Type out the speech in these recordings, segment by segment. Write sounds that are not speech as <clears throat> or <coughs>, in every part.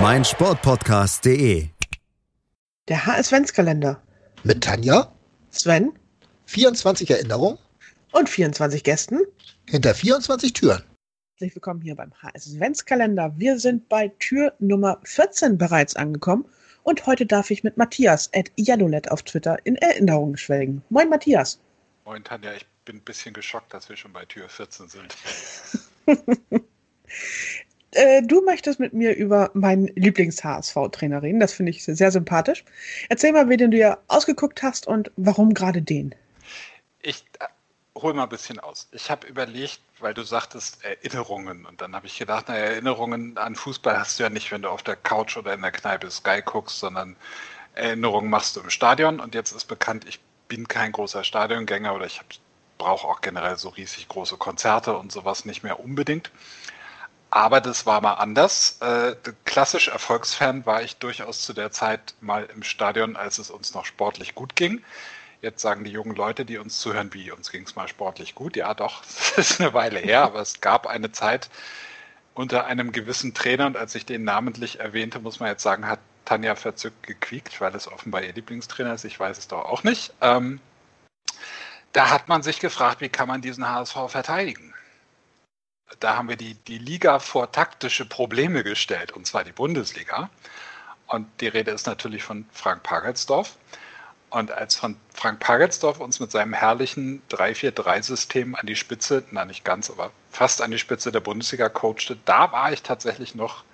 meinsportpodcast.de. Der HS-Kalender. Mit Tanja, Sven 24 Erinnerungen und 24 Gästen. hinter 24 Türen. Herzlich willkommen hier beim HS-Kalender. Wir sind bei Tür Nummer 14 bereits angekommen und heute darf ich mit Matthias at Yellowlet auf Twitter in Erinnerungen schwelgen. Moin Matthias. Moin Tanja, ich bin ein bisschen geschockt, dass wir schon bei Tür 14 sind. <laughs> Äh, du möchtest mit mir über meinen Lieblings-HSV-Trainer reden. Das finde ich sehr sympathisch. Erzähl mal, wen du dir ausgeguckt hast und warum gerade den. Ich äh, hole mal ein bisschen aus. Ich habe überlegt, weil du sagtest Erinnerungen und dann habe ich gedacht, na, Erinnerungen an Fußball hast du ja nicht, wenn du auf der Couch oder in der Kneipe Sky guckst, sondern Erinnerungen machst du im Stadion und jetzt ist bekannt, ich bin kein großer Stadiongänger oder ich brauche auch generell so riesig große Konzerte und sowas nicht mehr unbedingt. Aber das war mal anders. Äh, klassisch Erfolgsfan war ich durchaus zu der Zeit mal im Stadion, als es uns noch sportlich gut ging. Jetzt sagen die jungen Leute, die uns zuhören, wie uns ging es mal sportlich gut. Ja, doch, <laughs> das ist eine Weile her, aber es gab eine Zeit unter einem gewissen Trainer und als ich den namentlich erwähnte, muss man jetzt sagen, hat Tanja verzückt gequiekt, weil es offenbar ihr Lieblingstrainer ist. Ich weiß es doch auch nicht. Ähm, da hat man sich gefragt, wie kann man diesen HSV verteidigen? Da haben wir die, die Liga vor taktische Probleme gestellt, und zwar die Bundesliga. Und die Rede ist natürlich von Frank Pagelsdorf. Und als von Frank Pagelsdorf uns mit seinem herrlichen 3-4-3-System an die Spitze, na nicht ganz, aber fast an die Spitze der Bundesliga coachte, da war ich tatsächlich noch,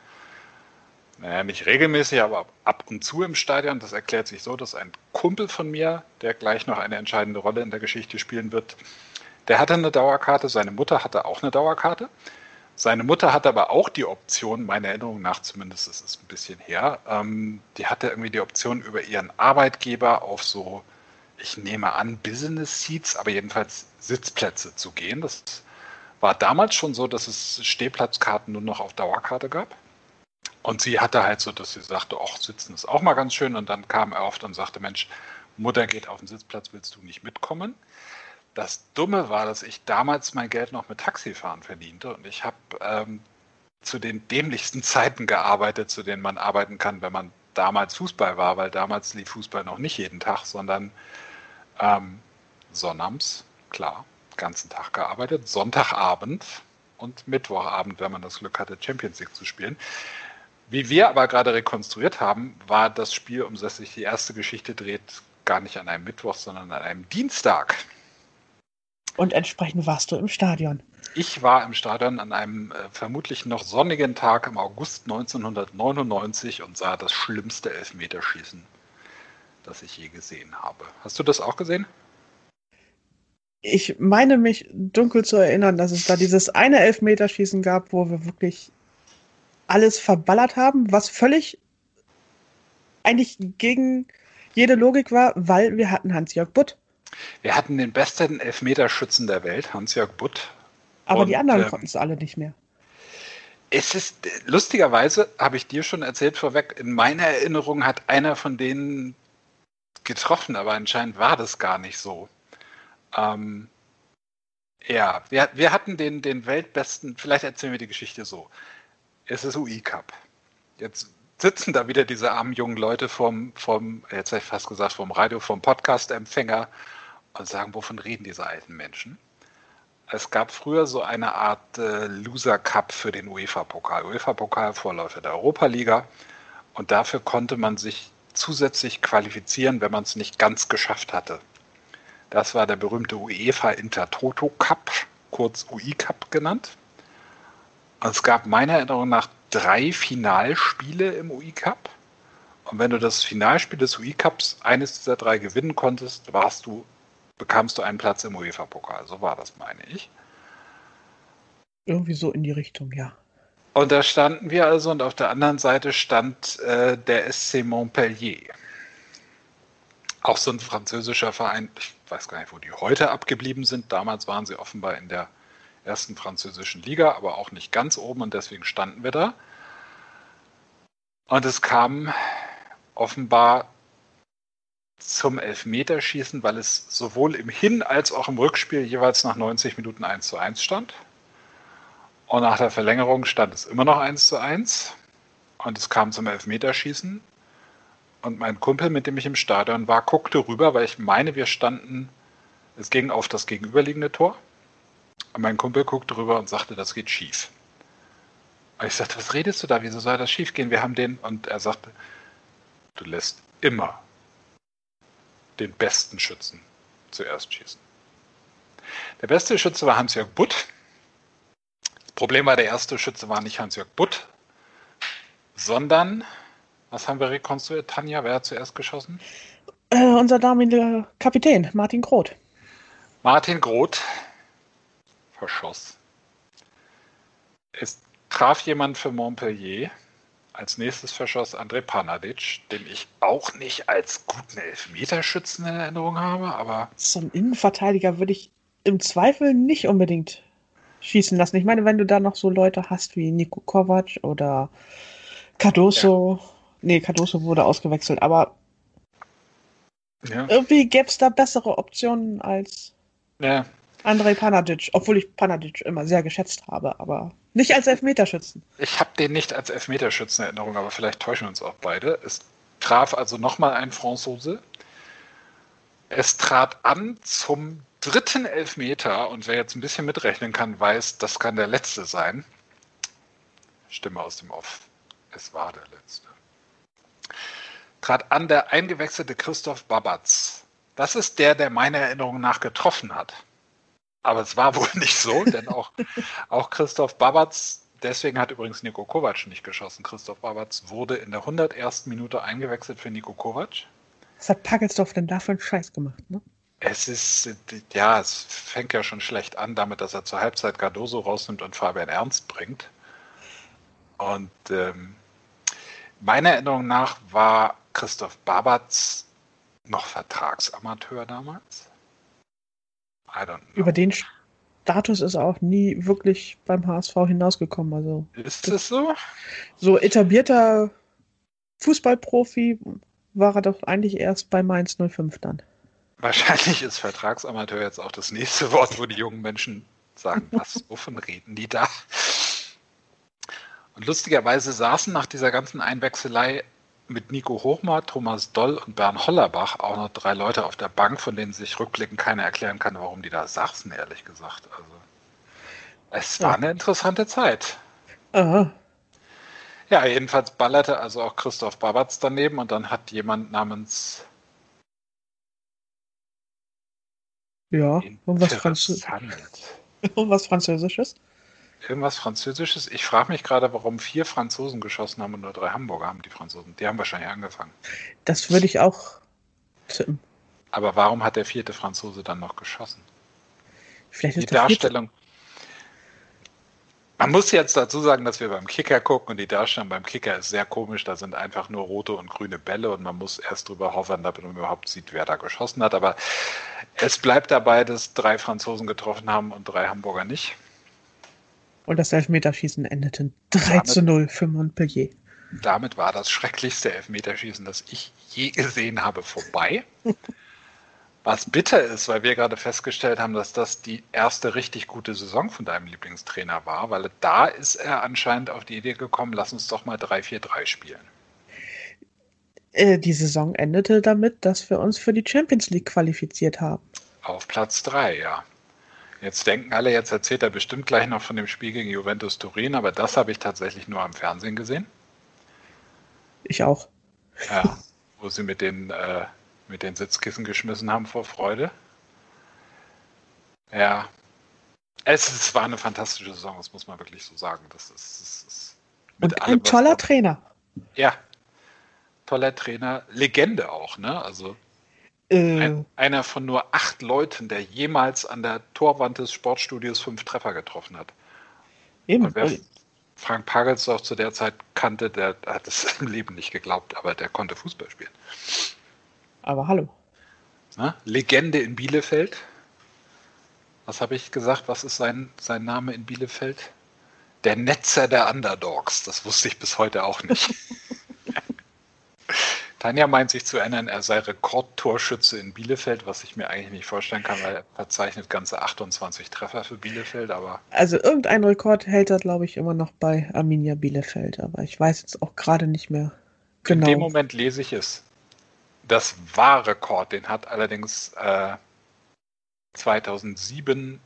naja, nicht regelmäßig, aber ab und zu im Stadion. Das erklärt sich so, dass ein Kumpel von mir, der gleich noch eine entscheidende Rolle in der Geschichte spielen wird, der hatte eine Dauerkarte, seine Mutter hatte auch eine Dauerkarte. Seine Mutter hatte aber auch die Option, meiner Erinnerung nach zumindest, das ist ein bisschen her, ähm, die hatte irgendwie die Option über ihren Arbeitgeber auf so, ich nehme an, Business Seats, aber jedenfalls Sitzplätze zu gehen. Das war damals schon so, dass es Stehplatzkarten nur noch auf Dauerkarte gab. Und sie hatte halt so, dass sie sagte, ach, sitzen ist auch mal ganz schön. Und dann kam er oft und sagte, Mensch, Mutter geht auf den Sitzplatz, willst du nicht mitkommen? Das Dumme war, dass ich damals mein Geld noch mit Taxifahren verdiente und ich habe ähm, zu den dämlichsten <laughs> Zeiten gearbeitet, zu denen man arbeiten kann, wenn man damals Fußball war, weil damals lief Fußball noch nicht jeden Tag, sondern ähm, sonnabends, klar, ganzen Tag gearbeitet, Sonntagabend und Mittwochabend, wenn man das Glück hatte, Champions League zu spielen. Wie wir aber gerade rekonstruiert haben, war das Spiel, um das sich die erste Geschichte dreht, gar nicht an einem Mittwoch, sondern an einem Dienstag. Und entsprechend warst du im Stadion. Ich war im Stadion an einem äh, vermutlich noch sonnigen Tag im August 1999 und sah das schlimmste Elfmeterschießen, das ich je gesehen habe. Hast du das auch gesehen? Ich meine mich dunkel zu erinnern, dass es da dieses eine Elfmeterschießen gab, wo wir wirklich alles verballert haben, was völlig eigentlich gegen jede Logik war, weil wir hatten Hans-Jörg Butt. Wir hatten den besten Elfmeterschützen der Welt, Hans-Jörg Butt. Aber und, die anderen ähm, konnten es alle nicht mehr. Es ist, lustigerweise, habe ich dir schon erzählt vorweg, in meiner Erinnerung hat einer von denen getroffen, aber anscheinend war das gar nicht so. Ähm, ja, wir, wir hatten den, den weltbesten, vielleicht erzählen wir die Geschichte so. Es ist UI Cup. Jetzt sitzen da wieder diese armen jungen Leute vom, vom jetzt habe ich fast gesagt, vom Radio, vom Podcast-Empfänger und sagen, wovon reden diese alten Menschen? Es gab früher so eine Art äh, Loser Cup für den UEFA-Pokal. UEFA-Pokal, Vorläufer der Europa-Liga. Und dafür konnte man sich zusätzlich qualifizieren, wenn man es nicht ganz geschafft hatte. Das war der berühmte UEFA Intertoto Cup, kurz UI Cup genannt. Und es gab meiner Erinnerung nach drei Finalspiele im UI Cup. Und wenn du das Finalspiel des UI Cups eines dieser drei gewinnen konntest, warst du bekamst du einen Platz im UEFA-Pokal. So war das, meine ich. Irgendwie so in die Richtung, ja. Und da standen wir also und auf der anderen Seite stand äh, der SC Montpellier. Auch so ein französischer Verein. Ich weiß gar nicht, wo die heute abgeblieben sind. Damals waren sie offenbar in der ersten französischen Liga, aber auch nicht ganz oben und deswegen standen wir da. Und es kam offenbar zum Elfmeterschießen, weil es sowohl im Hin- als auch im Rückspiel jeweils nach 90 Minuten 1 zu 1 stand. Und nach der Verlängerung stand es immer noch 1 zu 1. Und es kam zum Elfmeterschießen. Und mein Kumpel, mit dem ich im Stadion war, guckte rüber, weil ich meine, wir standen, es ging auf das gegenüberliegende Tor. Und mein Kumpel guckte rüber und sagte, das geht schief. Und ich sagte, was redest du da? Wieso soll das schief gehen? Wir haben den. Und er sagte, du lässt immer den besten Schützen zuerst schießen. Der beste Schütze war Hans-Jörg Butt. Das Problem war, der erste Schütze war nicht Hans-Jörg Butt, sondern, was haben wir rekonstruiert? Tanja, wer hat zuerst geschossen? Äh, unser damaliger Kapitän, Martin Groth. Martin Groth verschoss. Es traf jemand für Montpellier. Als nächstes verschoss André Panadic, den ich auch nicht als guten Elfmeterschützen in Erinnerung habe, aber. Zum Innenverteidiger würde ich im Zweifel nicht unbedingt schießen lassen. Ich meine, wenn du da noch so Leute hast wie Nico Kovac oder Cardoso. Ja. Nee, Cardoso wurde ausgewechselt, aber ja. irgendwie gäbe es da bessere Optionen als ja. Andrei Panadic, obwohl ich Panadic immer sehr geschätzt habe, aber nicht als Elfmeterschützen. Ich habe den nicht als Elfmeterschützen in Erinnerung, aber vielleicht täuschen wir uns auch beide. Es traf also nochmal ein Franzose. Es trat an zum dritten Elfmeter und wer jetzt ein bisschen mitrechnen kann, weiß, das kann der letzte sein. Stimme aus dem Off. Es war der letzte. Trat an der eingewechselte Christoph Babatz. Das ist der, der meiner Erinnerung nach getroffen hat. Aber es war <laughs> wohl nicht so, denn auch, auch Christoph Babatz, deswegen hat übrigens Nico Kovac nicht geschossen. Christoph Babatz wurde in der 101. Minute eingewechselt für Nico Kovac. Was hat Pagelsdorf denn da für einen Scheiß gemacht, ne? Es ist, ja, es fängt ja schon schlecht an damit, dass er zur Halbzeit Cardoso rausnimmt und Fabian Ernst bringt. Und ähm, meiner Erinnerung nach war Christoph Babatz noch Vertragsamateur damals. Über den Status ist er auch nie wirklich beim HSV hinausgekommen. Also, ist das so? So etablierter Fußballprofi war er doch eigentlich erst bei Mainz 05 dann. Wahrscheinlich ist Vertragsamateur jetzt auch das nächste Wort, wo die jungen Menschen sagen, <laughs> was, wovon reden die da? Und lustigerweise saßen nach dieser ganzen Einwechselei mit Nico Hochmar, Thomas Doll und Bernd Hollerbach auch noch drei Leute auf der Bank, von denen sich rückblickend keiner erklären kann, warum die da saßen, ehrlich gesagt. Also, es war ja. eine interessante Zeit. Aha. Ja, jedenfalls ballerte also auch Christoph Babatz daneben und dann hat jemand namens. Ja, irgendwas, Französ <laughs> irgendwas Französisches. Irgendwas Französisches. Ich frage mich gerade, warum vier Franzosen geschossen haben und nur drei Hamburger haben die Franzosen. Die haben wahrscheinlich angefangen. Das würde ich auch tippen. Aber warum hat der vierte Franzose dann noch geschossen? Vielleicht ist die Darstellung. Man muss jetzt dazu sagen, dass wir beim Kicker gucken und die Darstellung beim Kicker ist sehr komisch. Da sind einfach nur rote und grüne Bälle und man muss erst drüber hoffern, damit man überhaupt sieht, wer da geschossen hat. Aber es bleibt dabei, dass drei Franzosen getroffen haben und drei Hamburger nicht. Und das Elfmeterschießen endete 3 zu 0 für Montpellier. Damit war das schrecklichste Elfmeterschießen, das ich je gesehen habe, vorbei. <laughs> Was bitter ist, weil wir gerade festgestellt haben, dass das die erste richtig gute Saison von deinem Lieblingstrainer war, weil da ist er anscheinend auf die Idee gekommen, lass uns doch mal 3-4-3 spielen. Äh, die Saison endete damit, dass wir uns für die Champions League qualifiziert haben. Auf Platz 3, ja. Jetzt denken alle, jetzt erzählt er bestimmt gleich noch von dem Spiel gegen Juventus Turin, aber das habe ich tatsächlich nur am Fernsehen gesehen. Ich auch. Ja, wo sie mit den, äh, mit den Sitzkissen geschmissen haben vor Freude. Ja. Es, es war eine fantastische Saison, das muss man wirklich so sagen. Das ist, das ist Und ein toller Trainer. Ja. Toller Trainer. Legende auch, ne? Also äh, Ein, einer von nur acht Leuten, der jemals an der Torwand des Sportstudios fünf Treffer getroffen hat. Eben. Wer, Frank Pagelsdorf zu der Zeit kannte, der hat es <laughs> im Leben nicht geglaubt, aber der konnte Fußball spielen. Aber hallo. Na, Legende in Bielefeld. Was habe ich gesagt? Was ist sein, sein Name in Bielefeld? Der Netzer der Underdogs. Das wusste ich bis heute auch nicht. <laughs> Tanja meint sich zu erinnern, er sei Rekordtorschütze in Bielefeld, was ich mir eigentlich nicht vorstellen kann, weil er verzeichnet ganze 28 Treffer für Bielefeld, aber. Also irgendein Rekord hält er, glaube ich, immer noch bei Arminia Bielefeld, aber ich weiß jetzt auch gerade nicht mehr genau. In dem Moment lese ich es. Das war Rekord, den hat allerdings äh, 2007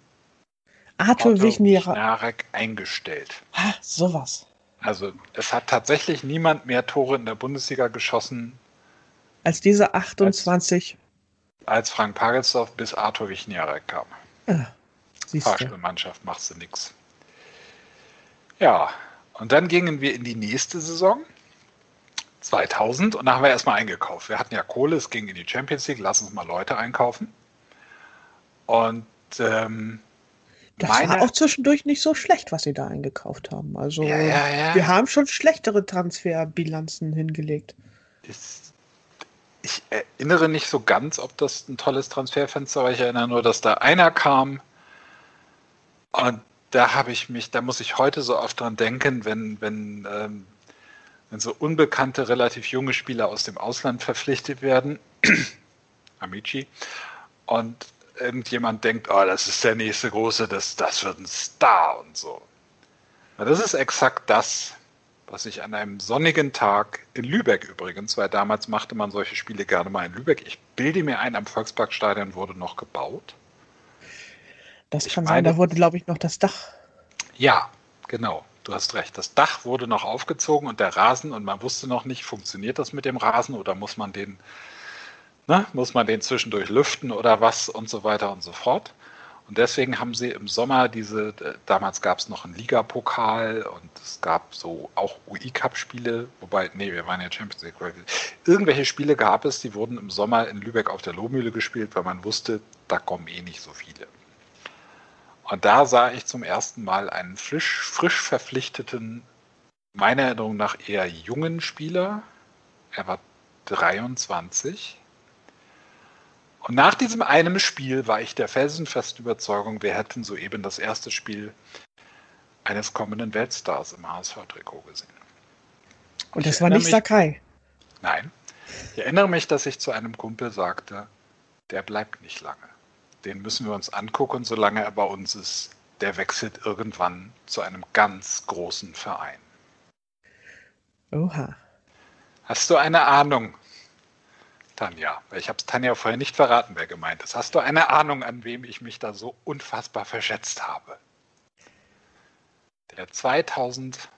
Arthur Wichnarek eingestellt. Ah, sowas. Also es hat tatsächlich niemand mehr Tore in der Bundesliga geschossen Als diese 28. als Frank Pagelsdorf bis Arthur Wichniarek kam. Ah, siehst du. Fahrstuhlmannschaft machst du nix. Ja, und dann gingen wir in die nächste Saison. 2000 und da haben wir erstmal eingekauft. Wir hatten ja Kohle, es ging in die Champions League, lass uns mal Leute einkaufen. Und ähm, Das meine- war auch zwischendurch nicht so schlecht, was sie da eingekauft haben. Also Ja, ja, ja. wir haben schon schlechtere Transferbilanzen hingelegt. ist, ich erinnere nicht so ganz, ob das ein tolles Transferfenster war. Ich erinnere nur, dass da einer kam und da habe ich mich, da muss ich heute so oft dran denken, wenn, wenn, ähm, wenn so unbekannte, relativ junge Spieler aus dem Ausland verpflichtet werden, <clears throat> Amici, und irgendjemand denkt, oh, das ist der nächste große, das, das wird ein Star und so. Na, das ist exakt das, was ich an einem sonnigen Tag in Lübeck übrigens, weil damals machte man solche Spiele gerne mal in Lübeck. Ich bilde mir ein, am Volksparkstadion wurde noch gebaut. Das Ich kann sein, meine- da wurde, glaube ich, noch das Dach. Ja, genau. Du hast recht. Das Dach wurde noch aufgezogen und der Rasen und man wusste noch nicht, funktioniert das mit dem Rasen oder muss man den, ne, muss man den zwischendurch lüften oder was und so weiter und so fort. Und deswegen haben sie im Sommer diese, äh, damals gab es noch einen Ligapokal und es gab so auch UI-Cup-Spiele, wobei, nee, wir waren ja Champions League. Irgendwelche Spiele gab es, die wurden im Sommer in Lübeck auf der Lohmühle gespielt, weil man wusste, da kommen eh nicht so viele. Und da sah ich zum ersten Mal einen frisch, frisch verpflichteten, meiner Erinnerung nach eher jungen Spieler. Er war 23. Und nach diesem einem Spiel war ich der felsenfesten Überzeugung, wir hätten soeben das erste Spiel eines kommenden Weltstars im HSV-Trikot gesehen. Und das war nicht mich- Sakai. Nein. Ich erinnere mich, dass ich zu einem Kumpel sagte, der bleibt nicht lange. Den müssen wir uns angucken, solange er bei uns ist. Der wechselt irgendwann zu einem ganz großen Verein. Oha. Hast du eine Ahnung, Tanja? Ich habe es Tanja vorher nicht verraten, wer gemeint ist. Hast du eine Ahnung, an wem ich mich da so unfassbar verschätzt habe? Der 2000.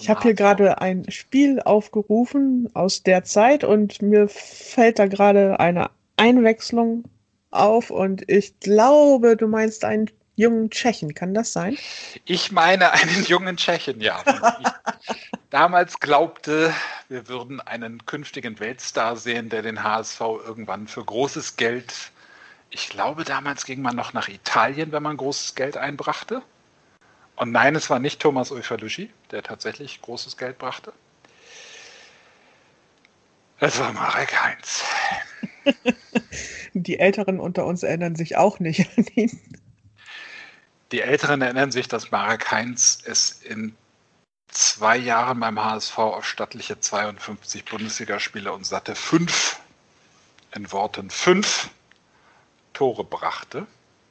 Ich habe hier gerade ein Spiel aufgerufen aus der Zeit und mir fällt da gerade eine Einwechslung auf und ich glaube, du meinst einen jungen Tschechen. Kann das sein? Ich meine einen jungen Tschechen, ja. <laughs> damals glaubte, wir würden einen künftigen Weltstar sehen, der den HSV irgendwann für großes Geld. Ich glaube, damals ging man noch nach Italien, wenn man großes Geld einbrachte. Und nein, es war nicht Thomas Eufalushi, der tatsächlich großes Geld brachte. Es war Marek Heinz. <laughs> Die Älteren unter uns erinnern sich auch nicht an ihn. Die Älteren erinnern sich, dass Marek Heinz es in zwei Jahren beim HSV auf stattliche 52 Bundesligaspiele und satte fünf, in Worten fünf Tore brachte.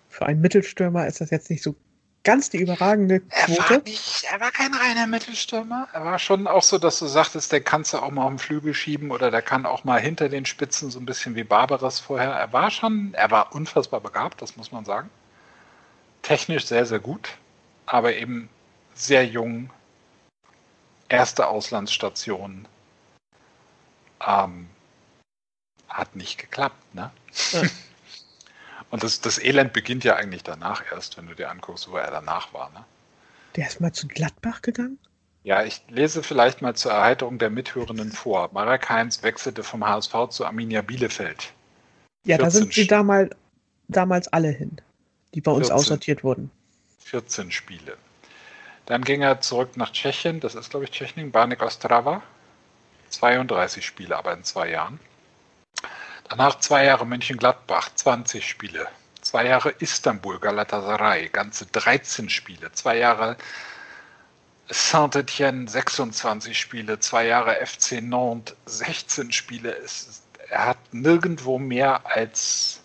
Für einen Mittelstürmer ist das jetzt nicht so ganz die überragende Er war, Quote. nicht, er war kein reiner Mittelstürmer. Er war schon auch so, dass du sagtest, der kannst du auch mal auf den Flügel schieben oder der kann auch mal hinter den Spitzen, so ein bisschen wie Barbaras vorher. Er war schon, er war unfassbar begabt, das muss man sagen. Technisch sehr, sehr gut, aber eben sehr jung. Erste Auslandsstation. Ähm, hat nicht geklappt, ne? Ja. <laughs> Und das, das Elend beginnt ja eigentlich danach erst, wenn du dir anguckst, wo er danach war. Ne? Der ist mal zu Gladbach gegangen? Ja, ich lese vielleicht mal zur Erheiterung der Mithörenden vor. Marek Heinz wechselte vom HSV zu Arminia Bielefeld. Ja, da 14 sind sie damals, damals alle hin, die bei uns 14. aussortiert wurden. 14 Spiele. Dann ging er zurück nach Tschechien, das ist glaube ich Tschechien, Barnik Ostrava. 32 Spiele, aber in zwei Jahren. Danach zwei Jahre Mönchengladbach, 20 Spiele. Zwei Jahre Istanbul, Galatasaray, ganze 13 Spiele. Zwei Jahre Saint-Etienne, 26 Spiele. Zwei Jahre FC Nantes, 16 Spiele. Es, er hat nirgendwo mehr als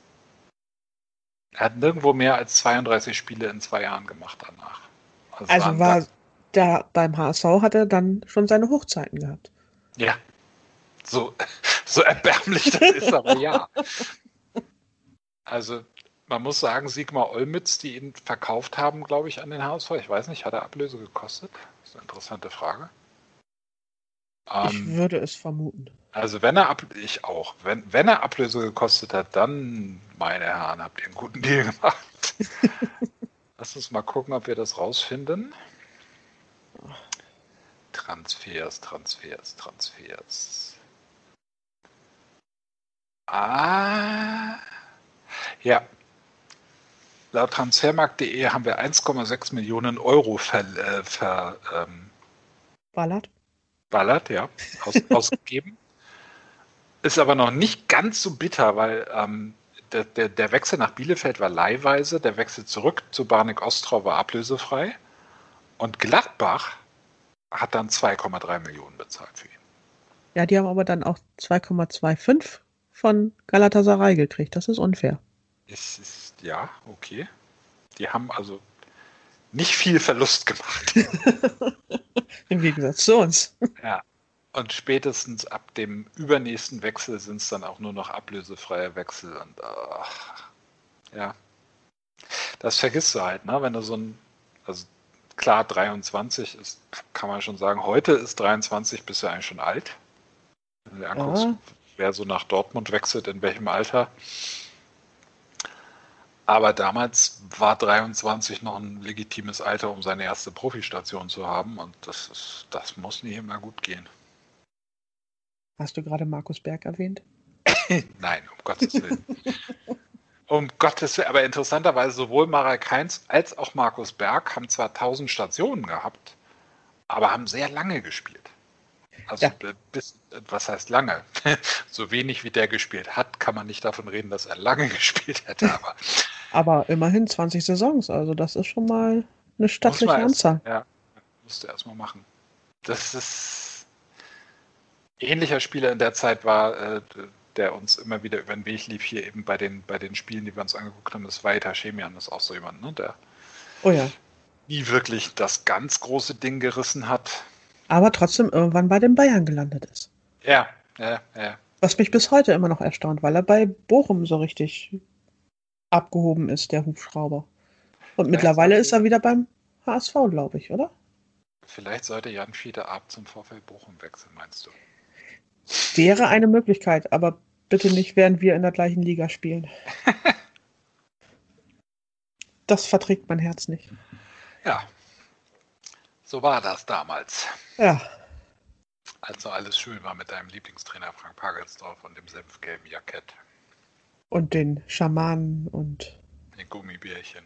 er hat nirgendwo mehr als 32 Spiele in zwei Jahren gemacht danach. Also, also war da beim HSV hat er dann schon seine Hochzeiten gehabt. Ja. So, <laughs> so erbärmlich das ist, aber ja. Also man muss sagen, Sigmar Olmitz, die ihn verkauft haben, glaube ich, an den HSV. Ich weiß nicht, hat er Ablöse gekostet? Das ist eine interessante Frage. Ich ähm, würde es vermuten. Also wenn er ab, ich auch, wenn, wenn er Ablöse gekostet hat, dann, meine Herren, habt ihr einen guten Deal gemacht. <laughs> Lass uns mal gucken, ob wir das rausfinden. Transfers, Transfers, Transfers. Ah, ja. Laut transfermarkt.de haben wir 1,6 Millionen Euro ver, äh, ver ähm, ballert. Ballert, ja, aus, <laughs> ausgegeben. Ist aber noch nicht ganz so bitter, weil ähm, der, der, der, Wechsel nach Bielefeld war leihweise, der Wechsel zurück zu Barnik Ostrau war ablösefrei und Gladbach hat dann 2,3 Millionen bezahlt für ihn. Ja, die haben aber dann auch 2,25 von Galatasaray gekriegt. Das ist unfair. Es ist, ja, okay. Die haben also nicht viel Verlust gemacht. <laughs> Im Gegensatz zu uns. Ja. Und spätestens ab dem übernächsten Wechsel sind es dann auch nur noch ablösefreie Wechsel. Und ach, ja. Das vergisst du halt, ne? Wenn du so ein, also klar, 23 ist, kann man schon sagen, heute ist 23, bist du eigentlich schon alt. Wenn du dir anguckst, ja. wer so nach Dortmund wechselt, in welchem Alter. Aber damals war 23 noch ein legitimes Alter, um seine erste Profistation zu haben. Und das, ist, das muss nicht immer gut gehen. Hast du gerade Markus Berg erwähnt? <coughs> Nein, um Gottes Willen. um Gottes Willen. Aber interessanterweise sowohl Marek Heinz als auch Markus Berg haben zwar 1000 Stationen gehabt, aber haben sehr lange gespielt. Also ja. bis, was heißt lange? <laughs> so wenig wie der gespielt hat, kann man nicht davon reden, dass er lange <laughs> gespielt hätte. Aber, <laughs> aber immerhin 20 Saisons, also das ist schon mal eine stattliche Anzahl. Ja, musste erstmal machen. Das ist ähnlicher Spieler in der Zeit war, äh, der uns immer wieder über den Weg lief, hier eben bei den, bei den Spielen, die wir uns angeguckt haben, das war Ita Chemian, das ist auch so jemand, ne, der oh ja. nie wirklich das ganz große Ding gerissen hat. Aber trotzdem irgendwann bei den Bayern gelandet ist. Ja, ja, ja. Was mich bis heute immer noch erstaunt, weil er bei Bochum so richtig abgehoben ist, der Hubschrauber. Und mittlerweile ist er wieder beim HSV, glaube ich, oder? Vielleicht sollte Jan Fiete ab zum Vorfeld Bochum wechseln, meinst du? Wäre eine Möglichkeit, aber bitte nicht, während wir in der gleichen Liga spielen. <laughs> das verträgt mein Herz nicht. Ja, so war das damals. Ja. Also alles schön war mit deinem Lieblingstrainer Frank Pagelsdorf und dem senfgelben Jackett. Und den Schamanen und den Gummibärchen.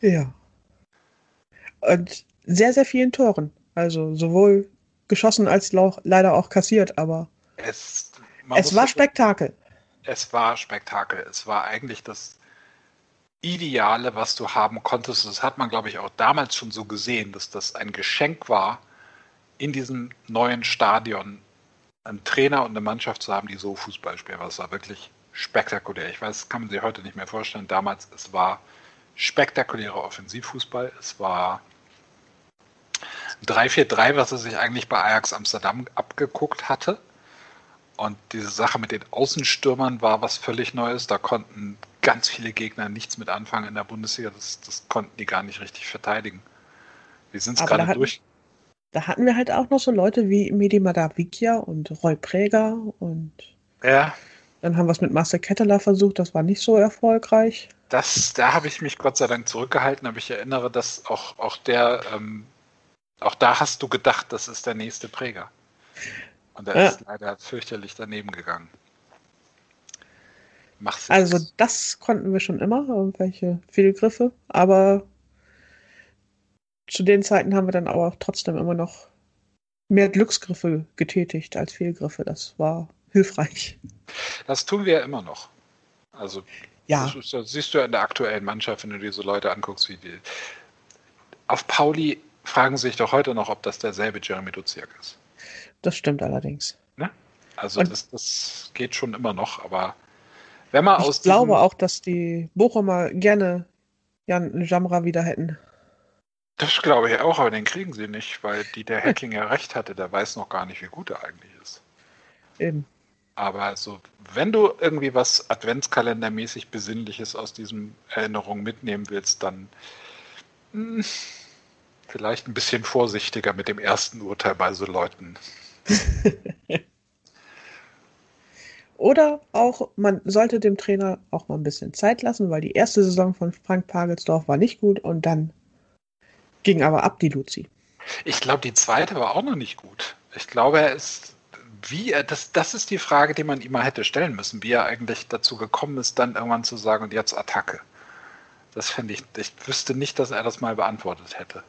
Ja. Und sehr, sehr vielen Toren. Also sowohl geschossen als leider auch kassiert, aber es, es war Spektakel. Es war Spektakel. Es war eigentlich das Ideale, was du haben konntest. Das hat man, glaube ich, auch damals schon so gesehen, dass das ein Geschenk war, in diesem neuen Stadion einen Trainer und eine Mannschaft zu haben, die so Fußball spielen. Das war wirklich spektakulär. Ich weiß, das kann man sich heute nicht mehr vorstellen. Damals, es war spektakulärer Offensivfußball. Es war 3-4-3, was er sich eigentlich bei Ajax Amsterdam abgeguckt hatte. Und diese Sache mit den Außenstürmern war was völlig Neues. Da konnten ganz viele Gegner nichts mit anfangen in der Bundesliga. Das, das konnten die gar nicht richtig verteidigen. Wir sind es gerade durch. Da hatten wir halt auch noch so Leute wie Medi Madavikia und Roy Präger und ja. dann haben wir es mit Marcel Ketteler versucht, das war nicht so erfolgreich. Das, da habe ich mich Gott sei Dank zurückgehalten, aber ich erinnere, dass auch, auch der, ähm, auch da hast du gedacht, das ist der nächste Präger. Und er ja. ist leider fürchterlich daneben gegangen. Mach's also das konnten wir schon immer, irgendwelche Fehlgriffe, aber zu den Zeiten haben wir dann aber trotzdem immer noch mehr Glücksgriffe getätigt als Fehlgriffe. Das war hilfreich. Das tun wir ja immer noch. Also Ja, das, ist, das siehst du ja in der aktuellen Mannschaft, wenn du dir so Leute anguckst wie die. Auf Pauli fragen sich doch heute noch, ob das derselbe Jeremy Duziak ist. Das stimmt allerdings. Ne? Also Und- das, das geht schon immer noch, aber wenn man aus Ich glaube auch, dass die Bochumer gerne Jan Jamra wieder hätten. Das glaube ich auch, aber den kriegen sie nicht, weil die der Hacking ja recht hatte, der weiß noch gar nicht, wie gut er eigentlich ist. Eben. Aber also, wenn du irgendwie was Adventskalendermäßig Besinnliches aus diesen Erinnerungen mitnehmen willst, dann hm, vielleicht ein bisschen vorsichtiger mit dem ersten Urteil bei so Leuten. <laughs> Oder auch, man sollte dem Trainer auch mal ein bisschen Zeit lassen, weil die erste Saison von Frank Pagelsdorf war nicht gut und dann ging aber ab die Luzi. Ich glaube, die zweite war auch noch nicht gut. Ich glaube, er ist, wie er, das, das ist die Frage, die man ihm mal hätte stellen müssen, wie er eigentlich dazu gekommen ist, dann irgendwann zu sagen, und jetzt Attacke. Das fände ich, ich wüsste nicht, dass er das mal beantwortet hätte.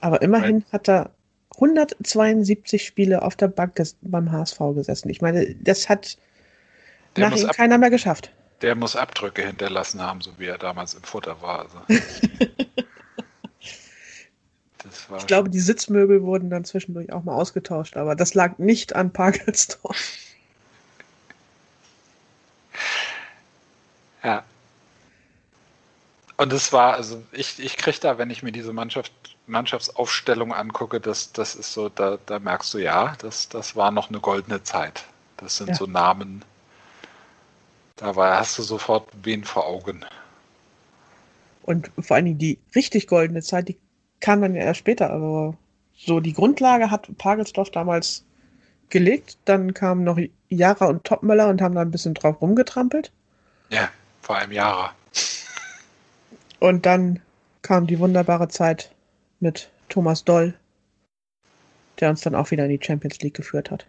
Aber immerhin hat er 172 Spiele auf der Bank beim HSV gesessen. Ich meine, das hat Der nach ihm keiner mehr geschafft. Der muss Abdrücke hinterlassen haben, so wie er damals im Futter war. Also. <laughs> war Ich glaube, die Sitzmöbel wurden dann zwischendurch auch mal ausgetauscht, aber das lag nicht an Pagelsdorf. Ja. Und es war, also ich, ich kriege da, wenn ich mir diese Mannschaft, Mannschaftsaufstellung angucke, das, das ist so, da, da merkst du ja, das, das war noch eine goldene Zeit. Das sind Ja. so Namen, da war, hast du sofort wen vor Augen. Und vor allen Dingen die richtig goldene Zeit, die kam dann ja erst später. Aber so die Grundlage hat Pagelsdorf damals gelegt. Dann kamen noch Jara und Topmöller und haben da ein bisschen drauf rumgetrampelt. Ja, vor allem Jahre. Und dann kam die wunderbare Zeit mit Thomas Doll, der uns dann auch wieder in die Champions League geführt hat.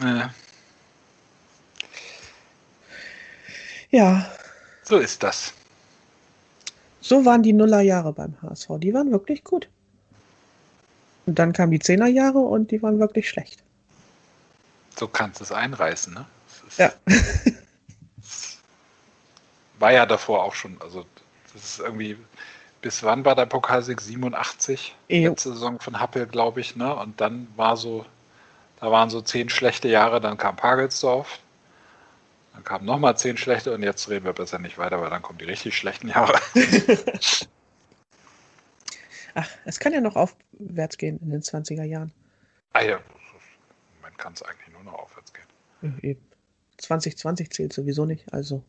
Ja, Ja, so ist das. so waren die Nullerjahre beim HSV. Die waren wirklich gut. Und dann kamen die Zehnerjahre und die waren wirklich schlecht. So kannst du es einreißen, ne? Ja. <laughs> War ja davor auch schon, also das ist irgendwie, bis wann war der Pokalsieg? 87? Jo. Letzte Saison von Happel, glaube ich, ne? Und dann war so, da waren so zehn schlechte Jahre, dann kam Pagelsdorf, dann kamen nochmal zehn schlechte und jetzt reden wir besser nicht weiter, weil dann kommen die richtig schlechten Jahre. <laughs> Ach, es kann ja noch aufwärts gehen in den 20er Jahren. ah ja, man kann es eigentlich nur noch aufwärts gehen. Ja, Eben. 2020 zählt sowieso nicht, also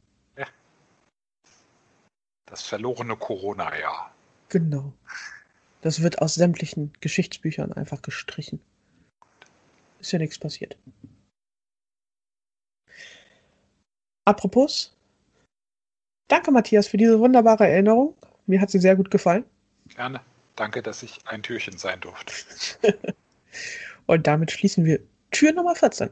Das verlorene Corona-Jahr. genau. Das wird aus sämtlichen Geschichtsbüchern einfach gestrichen. Ist ja nichts passiert. Apropos, danke Matthias für diese wunderbare Erinnerung. Mir hat sie sehr gut gefallen. Gerne. Danke, dass ich ein Türchen sein durfte. <laughs> Und damit schließen wir Tür Nummer 14.